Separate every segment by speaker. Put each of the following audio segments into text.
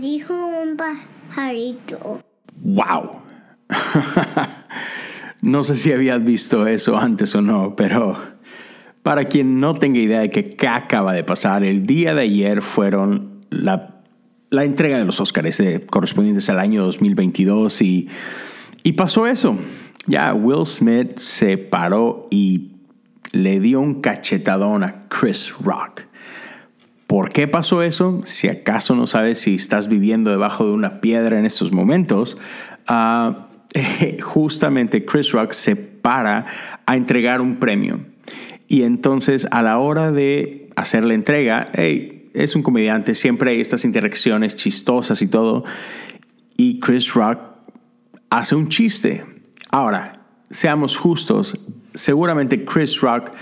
Speaker 1: Dijo un pajarito.
Speaker 2: ¡Wow! no sé si habías visto eso antes o no, pero para quien no tenga idea de qué acaba de pasar, el día de ayer fueron la, la entrega de los Oscars eh, correspondientes al año 2022 y, y pasó eso. Ya Will Smith se paró y le dio un cachetadón a Chris Rock. ¿Por qué pasó eso? Si acaso no sabes si estás viviendo debajo de una piedra en estos momentos, ah, justamente Chris Rock se para a entregar un premio. Y entonces a la hora de hacer la entrega, es un comediante, siempre hay estas interacciones chistosas y todo. Y Chris Rock hace un chiste. Ahora, seamos justos, seguramente Chris Rock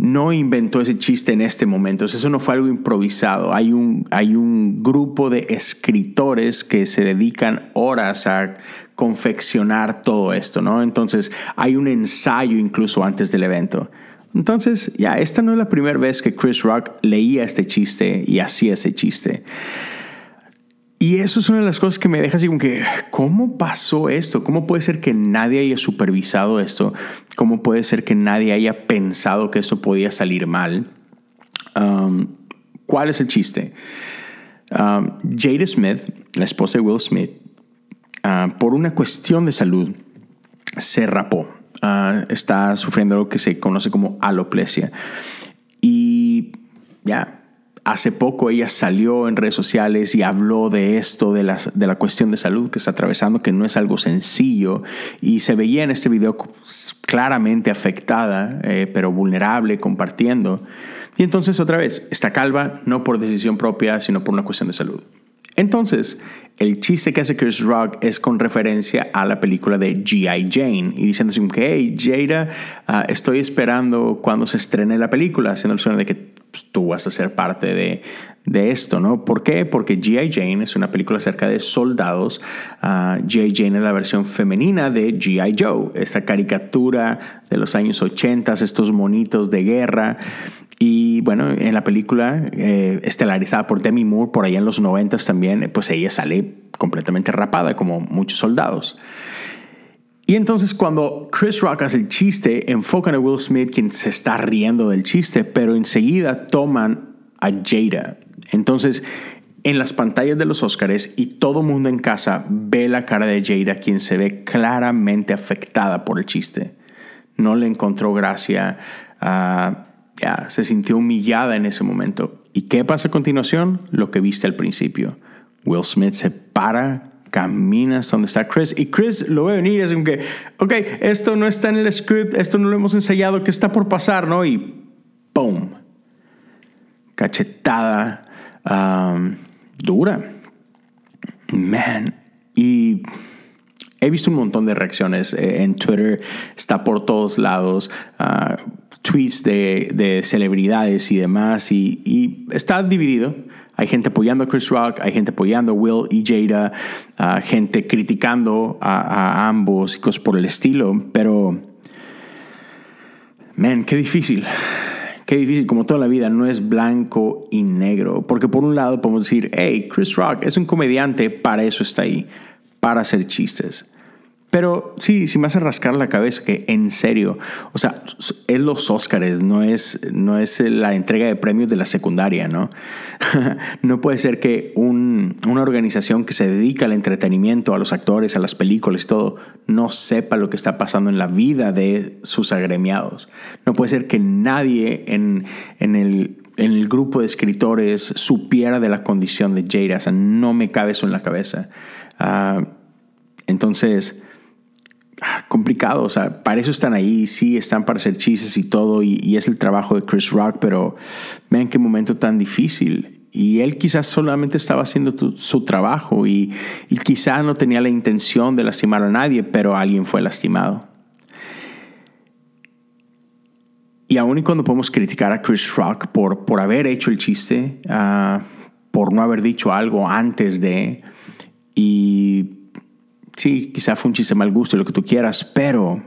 Speaker 2: no inventó ese chiste en este momento. Eso no fue algo improvisado. Hay un, hay un grupo de escritores que se dedican horas a confeccionar todo esto, ¿no? Entonces hay un ensayo incluso antes del evento. Entonces, ya, esta no es la primera vez que Chris Rock leía este chiste y hacía ese chiste. Y eso es una de las cosas que me deja así como que, ¿cómo pasó esto? ¿Cómo puede ser que nadie haya supervisado esto? ¿Cómo puede ser que nadie haya pensado que esto podía salir mal? Um, ¿Cuál es el chiste? Um, Jada Smith, la esposa de Will Smith, uh, por una cuestión de salud, se rapó. Uh, está sufriendo lo que se conoce como alopecia. Y ya, Hace poco ella salió en redes sociales y habló de esto, de, de la cuestión de salud que está atravesando, que no es algo sencillo. Y se veía en este video claramente afectada, eh, pero vulnerable, compartiendo. Y entonces otra vez, está calva no por decisión propia, sino por una cuestión de salud. Entonces, el chiste que hace Chris Rock es con referencia a la película de G.I. Jane y diciendo así que, hey, Jada, ah, estoy esperando cuando se estrene la película, haciendo el sueño de que pues, tú vas a ser parte de, esto, ¿no? ¿Por qué? Porque G.I. Jane es una película acerca de soldados. Uh, G.I. Jane es la versión femenina de G.I. Joe, esta caricatura de los años 80, estos monitos de guerra. Y bueno, en la película, eh, estelarizada por Demi Moore, por allá en los 90 también, pues ella sale completamente rapada, como muchos soldados. Y entonces cuando Chris Rock hace el chiste, enfocan a Will Smith, quien se está riendo del chiste, pero enseguida toman a Jada. Entonces, en las pantallas de los Oscars y todo mundo en casa ve la cara de Jada, quien se ve claramente afectada por el chiste. No le encontró gracia, ya, se sintió humillada en ese momento. ¿Y qué pasa a continuación? Lo que viste al principio. Will Smith se para caminas donde está Chris y Chris lo ve venir, es como que, ok, esto no está en el script, esto no lo hemos ensayado, ¿qué está por pasar? ¿no? Y ¡pum! Cachetada um, dura. Man. Y he visto un montón de reacciones eh, en Twitter, está por todos lados. Uh, tweets de, celebridades y demás, y, y está dividido. Hay gente apoyando a Chris Rock, hay gente apoyando a Will y Jada, gente criticando a, ambos y cosas por el estilo, pero, man, qué difícil. Qué difícil, como toda la vida, no es blanco y negro. Porque por un lado podemos decir, hey, Chris Rock es un comediante, para eso está ahí, para hacer chistes. Pero sí, si me hace rascar la cabeza que en serio, o sea, es los Óscares, no es, no es la entrega de premios de la secundaria, ¿no? no puede ser que una organización que se dedica al entretenimiento, a los actores, a las películas y todo, no sepa lo que está pasando en la vida de sus agremiados. No puede ser que nadie en, el, grupo de escritores supiera de la condición de Jada. O sea, no me cabe eso en la cabeza. Ah, entonces complicado, o sea, para eso están ahí, sí, están para hacer chistes y todo, y, es el trabajo de Chris Rock, pero vean qué momento tan difícil. Y él quizás solamente estaba haciendo su trabajo y, y quizás no tenía la intención de lastimar a nadie, pero alguien fue lastimado. Y aún y cuando podemos criticar a Chris Rock por, por haber hecho el chiste, ah, por no haber dicho algo antes de, y sí, quizá fue un chiste mal gusto, lo que tú quieras, pero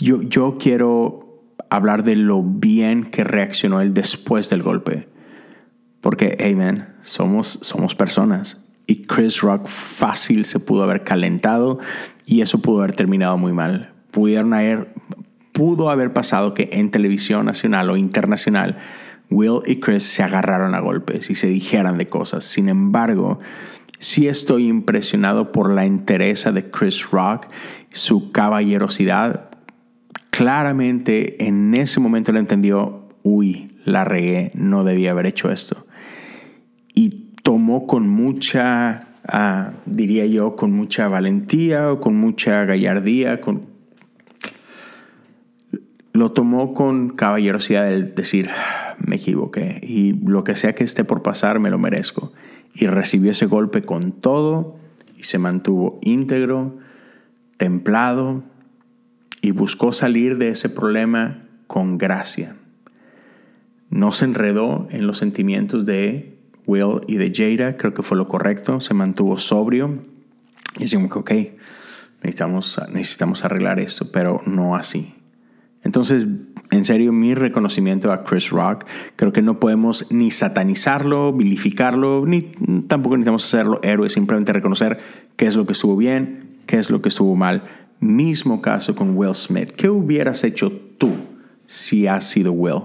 Speaker 2: yo, yo quiero hablar de lo bien que reaccionó él después del golpe. Porque, hey man, somos, somos personas. Y Chris Rock fácil se pudo haber calentado y eso pudo haber terminado muy mal. Pudieron haber, pudo haber pasado que en televisión nacional o internacional Will y Chris se agarraron a golpes y se dijeran de cosas. Sin embargo, sí estoy impresionado por la entereza de Chris Rock, su caballerosidad. Claramente en ese momento le entendió, uy, la regué, no debía haber hecho esto. Y tomó con mucha, ah, diría yo, con mucha valentía o con mucha gallardía, con, lo tomó con caballerosidad el decir, me equivoqué y lo que sea que esté por pasar me lo merezco. Y recibió ese golpe con todo y se mantuvo íntegro, templado y buscó salir de ese problema con gracia. No se enredó en los sentimientos de Will y de Jada, creo que fue lo correcto, se mantuvo sobrio y decimos ok, necesitamos, necesitamos arreglar esto, pero no así. Entonces, en serio, mi reconocimiento a Chris Rock, creo que no podemos ni satanizarlo, vilificarlo, ni tampoco necesitamos hacerlo héroe, simplemente reconocer qué es lo que estuvo bien, qué es lo que estuvo mal. Mismo caso con Will Smith. ¿Qué hubieras hecho tú si has sido Will?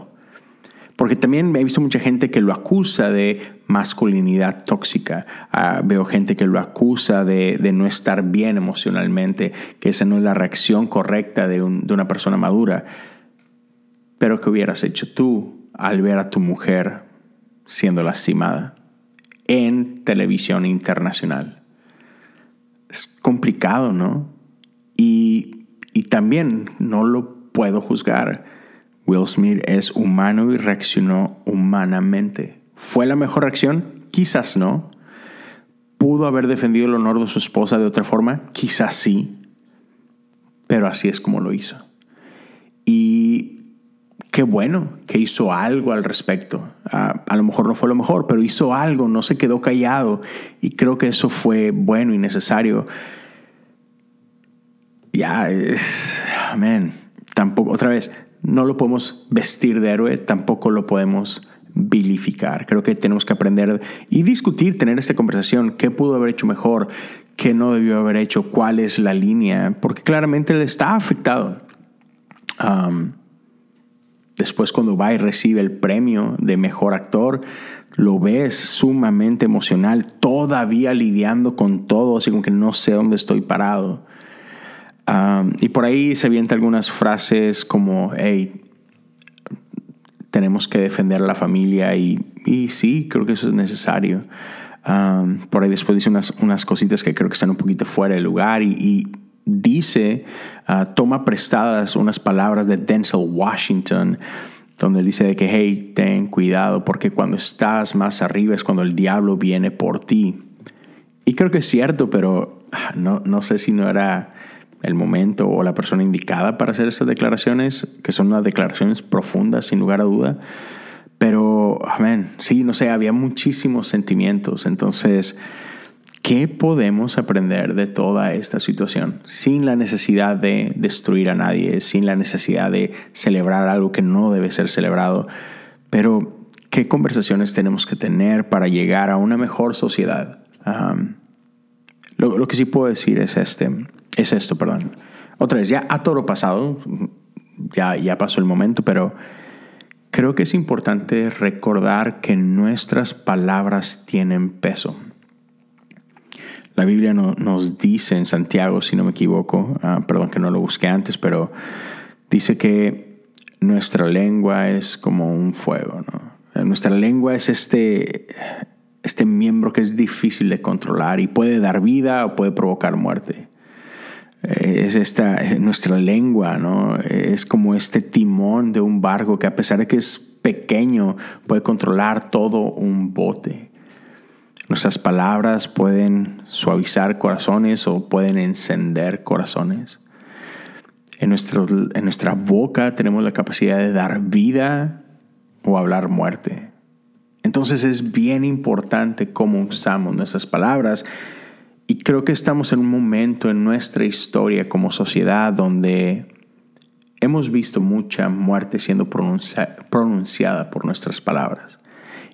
Speaker 2: Porque también he visto mucha gente que lo acusa de masculinidad tóxica. Ah, veo gente que lo acusa de, no estar bien emocionalmente, que esa no es la reacción correcta de, una persona madura. Pero ¿qué hubieras hecho tú al ver a tu mujer siendo lastimada en televisión internacional? Es complicado, ¿no? Y también no lo puedo juzgar Will Smith es humano y reaccionó humanamente. ¿Fue la mejor reacción? Quizás no. ¿Pudo haber defendido el honor de su esposa de otra forma? Quizás sí. Pero así es como lo hizo. Y qué bueno que hizo algo al respecto. a lo mejor no fue lo mejor, pero hizo algo, no se quedó callado. Y creo que eso fue bueno y necesario. Ya, es. Amén. Tampoco, otra vez, no lo podemos vestir de héroe, tampoco lo podemos vilificar. Creo que tenemos que aprender y discutir, tener esta conversación, qué pudo haber hecho mejor, qué no debió haber hecho, cuál es la línea, porque claramente él está afectado. después cuando va y recibe el premio de mejor actor, lo ves sumamente emocional, todavía lidiando con todo, así como que no sé dónde estoy parado y por ahí se avienta algunas frases como, hey, tenemos que defender a la familia y, y sí, creo que eso es necesario. por ahí después dice unas, unas cositas que creo que están un poquito fuera de lugar y, dice, ah, toma prestadas unas palabras de Denzel Washington, donde dice de que, hey, ten cuidado porque cuando estás más arriba es cuando el diablo viene por ti. Y creo que es cierto, pero ah, no, no sé si no era el momento o la persona indicada para hacer estas declaraciones, que son unas declaraciones profundas, sin lugar a duda. Pero, amén, sí, no sé, había muchísimos sentimientos. Entonces, ¿qué podemos aprender de toda esta situación? Sin la necesidad de destruir a nadie, sin la necesidad de celebrar algo que no debe ser celebrado. Pero, ¿qué conversaciones tenemos que tener para llegar a una mejor sociedad? lo, lo que sí puedo decir es este es esto, perdón. Otra vez, ya a toro pasado, ya, ya pasó el momento, pero creo que es importante recordar que nuestras palabras tienen peso. La Biblia nos dice en Santiago, si no me equivoco, ah, perdón que no lo busqué antes, pero dice que nuestra lengua es como un fuego. Nuestra lengua es este, este miembro que es difícil de controlar y puede dar vida o puede provocar muerte. Es esta, nuestra lengua, ¿no? Es como este timón de un barco que a pesar de que es pequeño, puede controlar todo un bote. Nuestras palabras pueden suavizar corazones o pueden encender corazones. En, nuestro, en nuestra boca tenemos la capacidad de dar vida o hablar muerte. Entonces es bien importante cómo usamos nuestras palabras y creo que estamos en un momento en nuestra historia como sociedad donde hemos visto mucha muerte siendo pronunciada por nuestras palabras.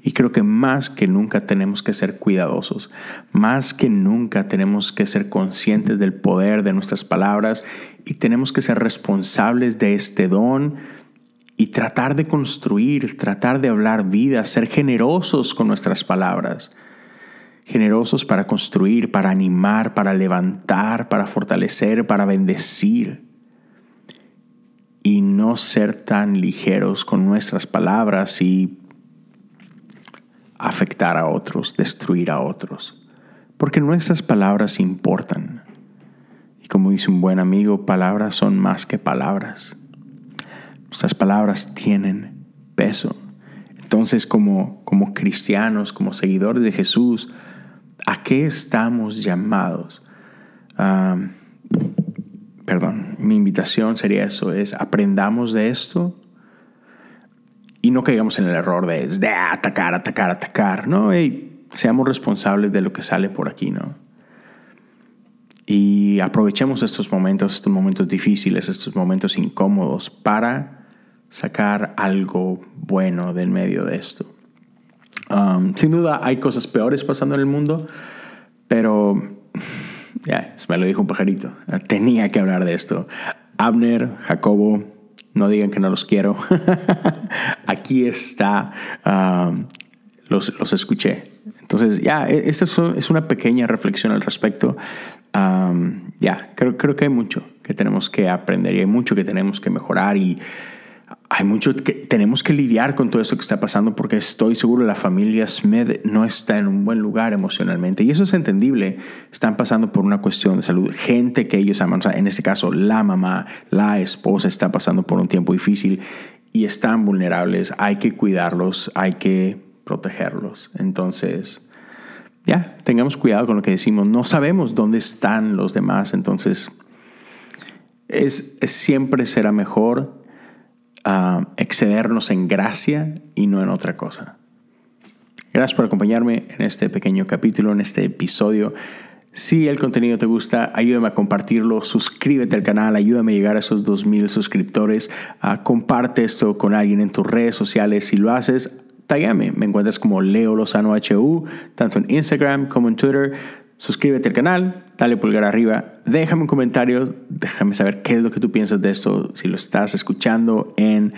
Speaker 2: Y creo que más que nunca tenemos que ser cuidadosos, más que nunca tenemos que ser conscientes del poder de nuestras palabras y tenemos que ser responsables de este don y tratar de construir, tratar de hablar vida, ser generosos con nuestras palabras. Generosos para construir, para animar, para levantar, para fortalecer, para bendecir. Y no ser tan ligeros con nuestras palabras y afectar a otros, destruir a otros. Porque nuestras palabras importan. Y como dice un buen amigo, palabras son más que palabras. Nuestras palabras tienen peso. Entonces, como, como cristianos, como seguidores de Jesús, ¿a qué estamos llamados? perdón, mi invitación sería eso, es aprendamos de esto y no caigamos en el error de, de atacar, atacar, atacar, ¿no? Y seamos responsables de lo que sale por aquí, ¿no? Y aprovechemos estos momentos, estos momentos difíciles, estos momentos incómodos para sacar algo bueno del medio de esto. Um, sin duda hay cosas peores pasando en el mundo, pero ya, me lo dijo un pajarito. Tenía que hablar de esto. Abner, Jacobo, no digan que no los quiero. Aquí está. Um, los, los, escuché. Entonces, ya, e, esta es una pequeña reflexión al respecto. Um, ya, creo, creo que hay mucho que tenemos que aprender y hay mucho que tenemos que mejorar y hay mucho que tenemos que lidiar con todo esto que está pasando porque estoy seguro la familia Smith no está en un buen lugar emocionalmente y eso es entendible. Están pasando por una cuestión de salud. Gente que ellos aman, en este caso la mamá, la esposa está pasando por un tiempo difícil y están vulnerables. Hay que cuidarlos, hay que protegerlos. Entonces, ya, tengamos cuidado con lo que decimos. No sabemos dónde están los demás, entonces es, es siempre será mejor excedernos en gracia y no en otra cosa. Gracias por acompañarme en este pequeño capítulo, en este episodio. Si el contenido te gusta, ayúdame a compartirlo, suscríbete al canal, ayúdame a llegar a esos 2.000 suscriptores, uh, comparte esto con alguien en tus redes sociales. Si lo haces, tagame. Me encuentras como Leo Lozano HU, tanto en Instagram como en Twitter. Suscríbete al canal, dale pulgar arriba, déjame un comentario, déjame saber qué es lo que tú piensas de esto. Si lo estás escuchando en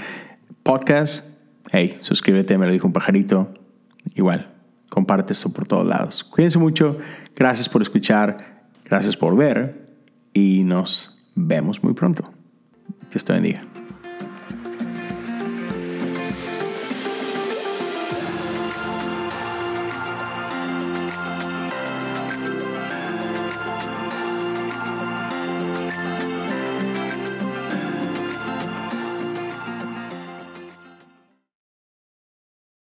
Speaker 2: podcast, hey, suscríbete, me lo dijo un pajarito. Igual, comparte esto por todos lados. Cuídense mucho, gracias por escuchar, gracias por ver y nos vemos muy pronto. Dios te bendiga.